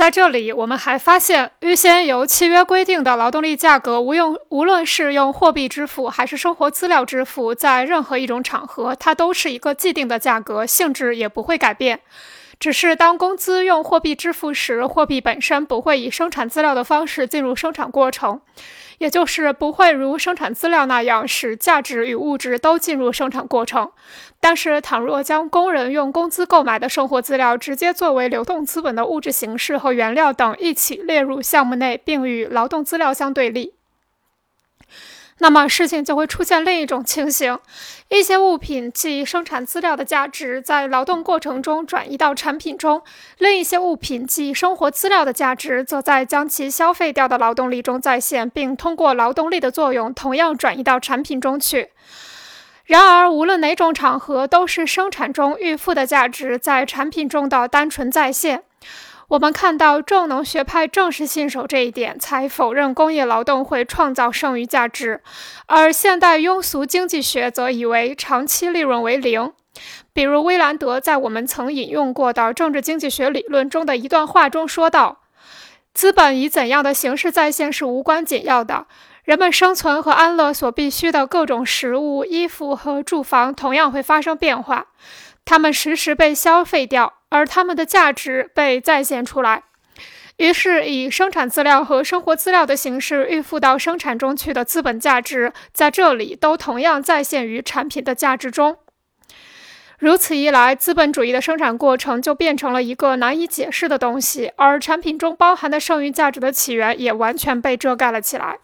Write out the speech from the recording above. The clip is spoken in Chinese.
在这里，我们还发现，预先由契约规定的劳动力价格，无用无论是用货币支付还是生活资料支付，在任何一种场合，它都是一个既定的价格，性质也不会改变。只是当工资用货币支付时，货币本身不会以生产资料的方式进入生产过程，也就是不会如生产资料那样使价值与物质都进入生产过程。但是，倘若将工人用工资购买的生活资料直接作为流动资本的物质形式和原料等一起列入项目内，并与劳动资料相对立。那么事情就会出现另一种情形：一些物品即生产资料的价值在劳动过程中转移到产品中；另一些物品即生活资料的价值则在将其消费掉的劳动力中再现，并通过劳动力的作用同样转移到产品中去。然而，无论哪种场合，都是生产中预付的价值在产品中的单纯再现。我们看到重农学派正是信守这一点，才否认工业劳动会创造剩余价值；而现代庸俗经济学则以为长期利润为零。比如，威兰德在我们曾引用过的政治经济学理论中的一段话中说道：“资本以怎样的形式再现是无关紧要的，人们生存和安乐所必需的各种食物、衣服和住房同样会发生变化，它们时时被消费掉。”而它们的价值被再现出来，于是以生产资料和生活资料的形式预付到生产中去的资本价值，在这里都同样再现于产品的价值中。如此一来，资本主义的生产过程就变成了一个难以解释的东西，而产品中包含的剩余价值的起源也完全被遮盖了起来。